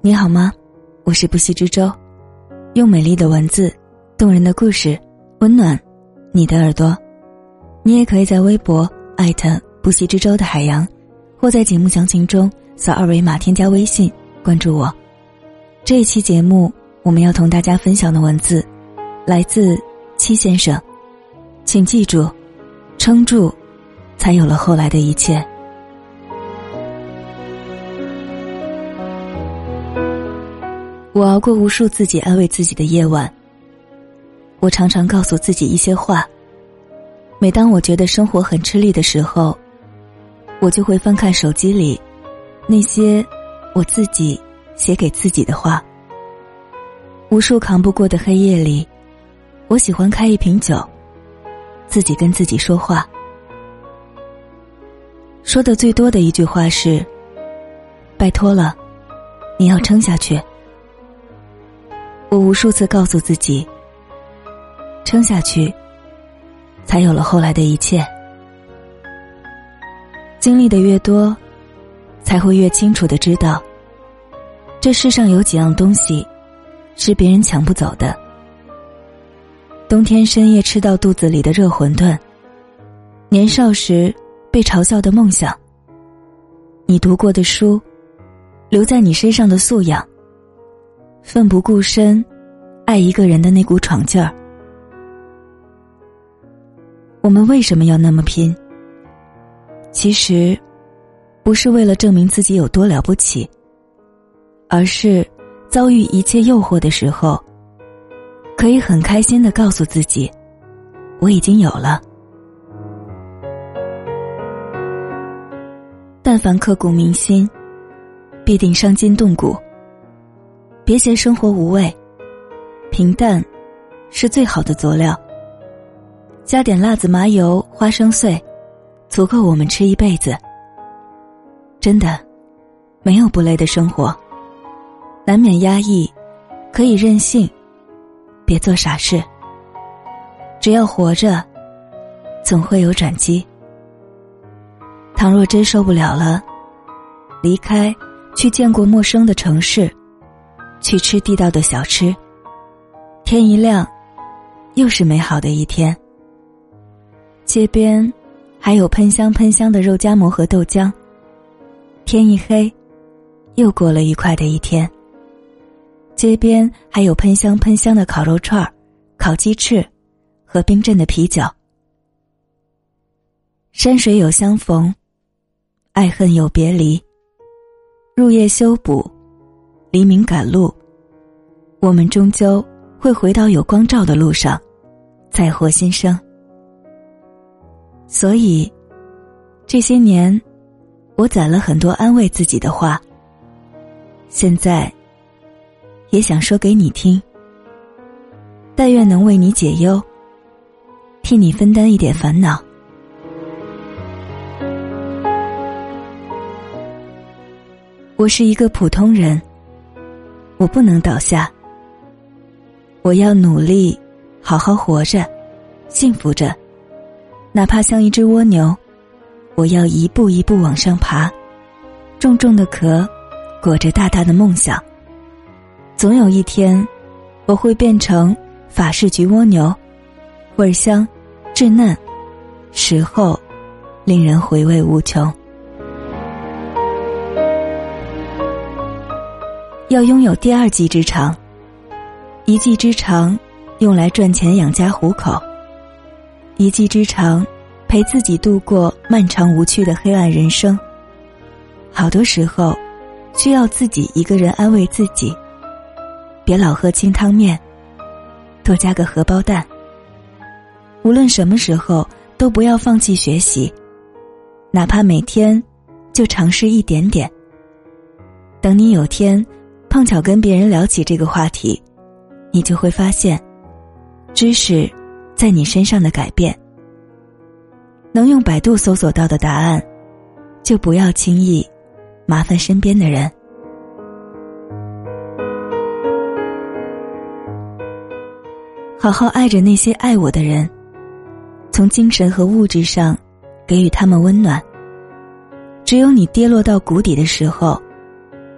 你好吗？我是不息之舟，用美丽的文字、动人的故事温暖你的耳朵。你也可以在微博艾特不息之舟的海洋，或在节目详情中扫二维码添加微信关注我。这一期节目我们要同大家分享的文字，来自七先生，请记住，撑住，才有了后来的一切。我熬过无数自己安慰自己的夜晚。我常常告诉自己一些话。每当我觉得生活很吃力的时候，我就会翻看手机里那些我自己写给自己的话。无数扛不过的黑夜里，我喜欢开一瓶酒，自己跟自己说话。说的最多的一句话是：“拜托了，你要撑下去。”我无数次告诉自己，撑下去，才有了后来的一切。经历的越多，才会越清楚的知道，这世上有几样东西，是别人抢不走的。冬天深夜吃到肚子里的热馄饨，年少时被嘲笑的梦想，你读过的书，留在你身上的素养。奋不顾身，爱一个人的那股闯劲儿。我们为什么要那么拼？其实，不是为了证明自己有多了不起，而是遭遇一切诱惑的时候，可以很开心的告诉自己，我已经有了。但凡刻骨铭心，必定伤筋动骨。别嫌生活无味，平淡是最好的佐料。加点辣子、麻油、花生碎，足够我们吃一辈子。真的，没有不累的生活。难免压抑，可以任性，别做傻事。只要活着，总会有转机。倘若真受不了了，离开，去见过陌生的城市。去吃地道的小吃。天一亮，又是美好的一天。街边还有喷香喷香的肉夹馍和豆浆。天一黑，又过了愉快的一天。街边还有喷香喷香的烤肉串儿烤鸡翅，和冰镇的啤酒。山水有相逢，爱恨有别离。入夜修补。黎明赶路，我们终究会回到有光照的路上，再获新生。所以，这些年，我攒了很多安慰自己的话。现在，也想说给你听。但愿能为你解忧，替你分担一点烦恼。我是一个普通人。我不能倒下，我要努力，好好活着，幸福着，哪怕像一只蜗牛，我要一步一步往上爬，重重的壳，裹着大大的梦想。总有一天，我会变成法式焗蜗牛，味香，稚嫩，时候，令人回味无穷。要拥有第二技之长，一技之长用来赚钱养家糊口，一技之长陪自己度过漫长无趣的黑暗人生。好多时候，需要自己一个人安慰自己，别老喝清汤面，多加个荷包蛋。无论什么时候，都不要放弃学习，哪怕每天就尝试一点点。等你有天。碰巧跟别人聊起这个话题，你就会发现，知识在你身上的改变。能用百度搜索到的答案，就不要轻易麻烦身边的人。好好爱着那些爱我的人，从精神和物质上给予他们温暖。只有你跌落到谷底的时候，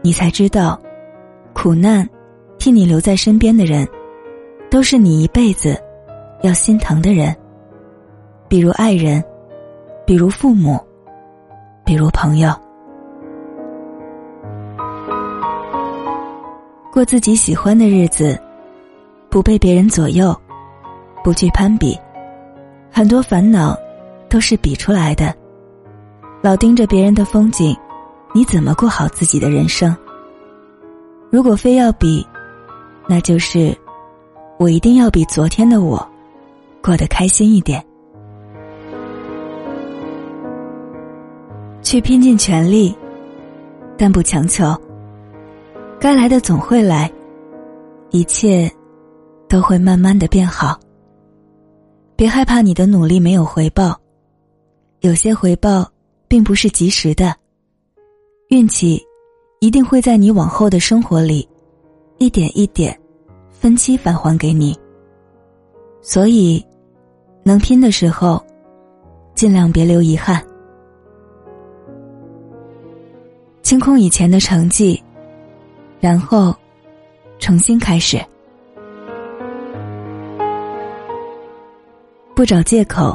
你才知道。苦难，替你留在身边的人，都是你一辈子要心疼的人。比如爱人，比如父母，比如朋友。过自己喜欢的日子，不被别人左右，不去攀比，很多烦恼都是比出来的。老盯着别人的风景，你怎么过好自己的人生？如果非要比，那就是我一定要比昨天的我过得开心一点，去拼尽全力，但不强求。该来的总会来，一切都会慢慢的变好。别害怕你的努力没有回报，有些回报并不是及时的，运气一定会在你往后的生活里一点一点分期返还给你。所以，能拼的时候，尽量别留遗憾，清空以前的成绩。然后，重新开始，不找借口，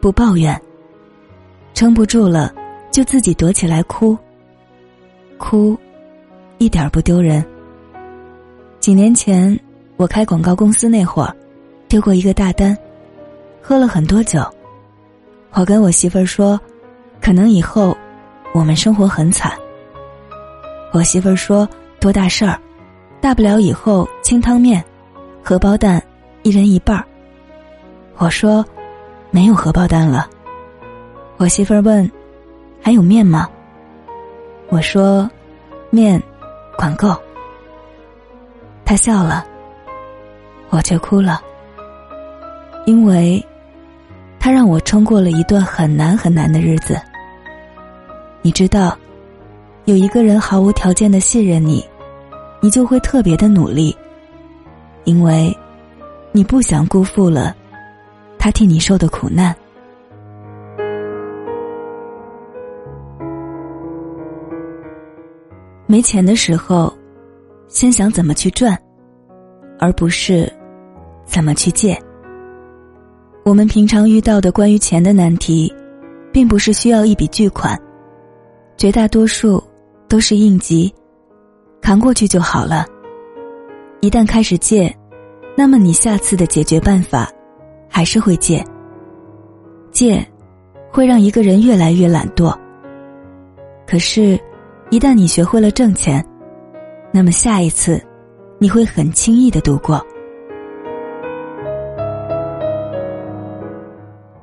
不抱怨，撑不住了就自己躲起来哭。哭，一点不丢人。几年前我开广告公司那会儿，丢过一个大单，喝了很多酒。我跟我媳妇儿说，可能以后我们生活很惨。我媳妇儿说。多大事儿，大不了以后清汤面、荷包蛋一人一半儿。我说没有荷包蛋了。我媳妇儿问还有面吗？我说面管够。他笑了，我却哭了，因为他让我撑过了一段很难很难的日子。你知道，有一个人毫无条件的信任你。你就会特别的努力，因为，你不想辜负了他替你受的苦难。没钱的时候，先想怎么去赚，而不是怎么去借。我们平常遇到的关于钱的难题，并不是需要一笔巨款，绝大多数都是应急。扛过去就好了。一旦开始借，那么你下次的解决办法还是会借。借会让一个人越来越懒惰。可是，一旦你学会了挣钱，那么下一次你会很轻易的度过。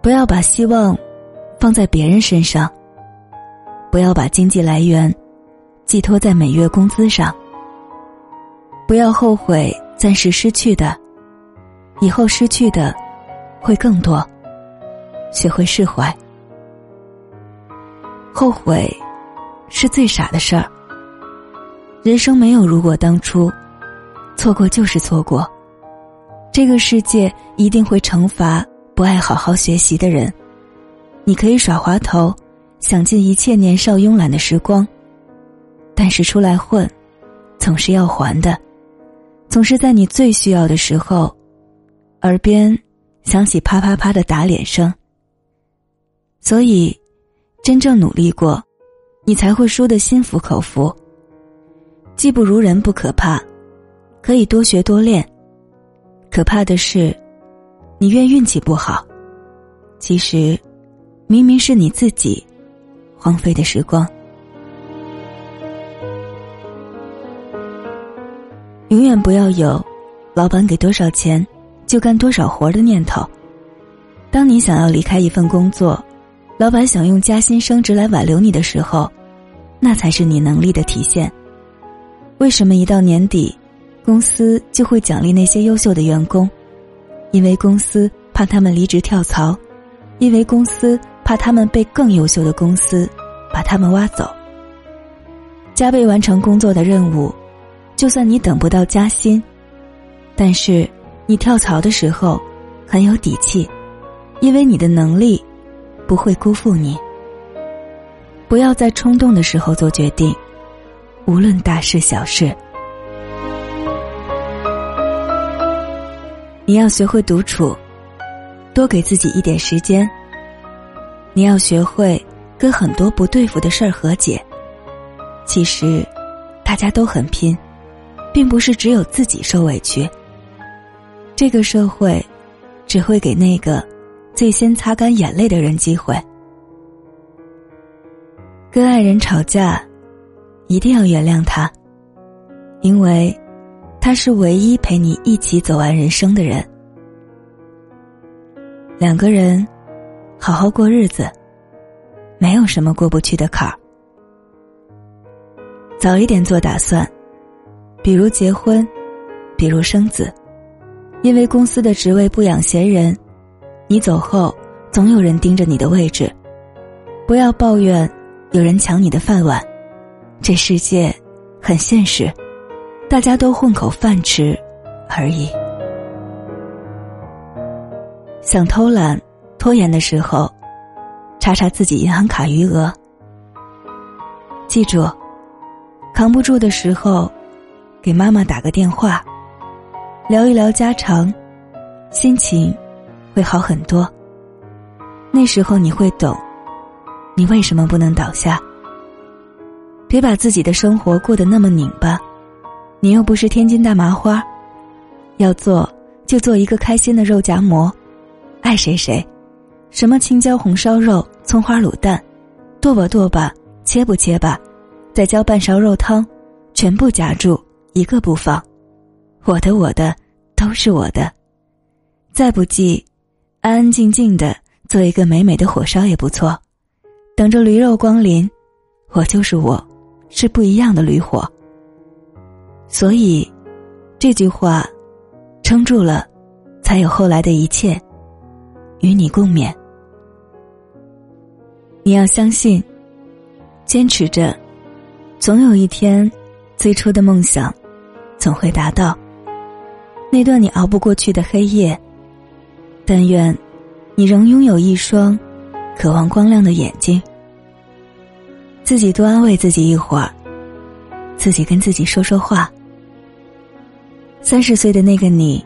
不要把希望放在别人身上，不要把经济来源。寄托在每月工资上。不要后悔暂时失去的，以后失去的会更多。学会释怀。后悔是最傻的事儿。人生没有如果当初，错过就是错过。这个世界一定会惩罚不爱好好学习的人。你可以耍滑头，享尽一切年少慵懒的时光。但是出来混，总是要还的，总是在你最需要的时候，耳边响起啪啪啪的打脸声。所以，真正努力过，你才会输得心服口服。技不如人不可怕，可以多学多练。可怕的是，你怨运气不好，其实，明明是你自己荒废的时光。永远不要有老板给多少钱就干多少活的念头。当你想要离开一份工作，老板想用加薪升职来挽留你的时候，那才是你能力的体现。为什么一到年底，公司就会奖励那些优秀的员工？因为公司怕他们离职跳槽，因为公司怕他们被更优秀的公司把他们挖走。加倍完成工作的任务。就算你等不到加薪，但是你跳槽的时候很有底气，因为你的能力不会辜负你。不要在冲动的时候做决定无论大事小事。你要学会独处多给自己一点时间。你要学会跟很多不对付的事儿和解。其实大家都很拼并不是只有自己受委屈。这个社会只会给那个最先擦干眼泪的人机会。跟爱人吵架，一定要原谅他，因为他是唯一陪你一起走完人生的人。两个人好好过日子，没有什么过不去的坎儿。早一点做打算，比如结婚，比如生子，因为公司的职位不养闲人，你走后总有人盯着你的位置。不要抱怨有人抢你的饭碗，这世界很现实，大家都混口饭吃而已。想偷懒、拖延的时候，查查自己银行卡余额，记住。扛不住的时候，给妈妈打个电话，聊一聊家常，心情会好很多。那时候你会懂，你为什么不能倒下。别把自己的生活过得那么拧巴，你又不是天津大麻花，要做就做一个开心的肉夹馍，爱谁谁，什么青椒红烧肉、葱花卤蛋，剁吧剁吧，切不切吧。再浇半勺肉汤，全部夹住，一个不放。我的我的都是我的，再不济，安安静静的做一个美美的火烧也不错。等着驴肉光临，我就是我，是不一样的驴火。所以，这句话，撑住了，才有后来的一切，与你共勉。你要相信，坚持着。总有一天，最初的梦想总会达到。那段你熬不过去的黑夜，但愿你仍拥有一双渴望光亮的眼睛。自己多安慰自己一会儿，自己跟自己说说话。三十岁的那个你，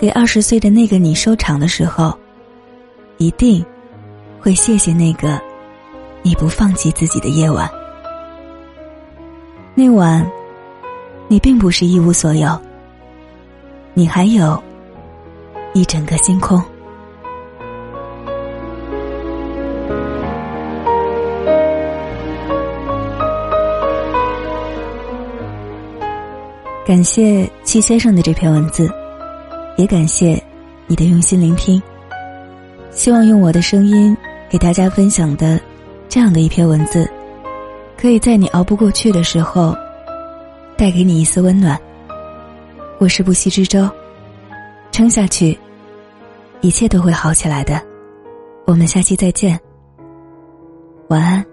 给二十岁的那个你收场的时候，一定会谢谢那个你不放弃自己的夜晚。那晚，你并不是一无所有，你还有一整个星空。感谢戚先生的这篇文字，也感谢你的用心聆听。希望用我的声音给大家分享的这样的一篇文字。可以在你熬不过去的时候，带给你一丝温暖。我是不息之舟，撑下去，一切都会好起来的。我们下期再见，晚安。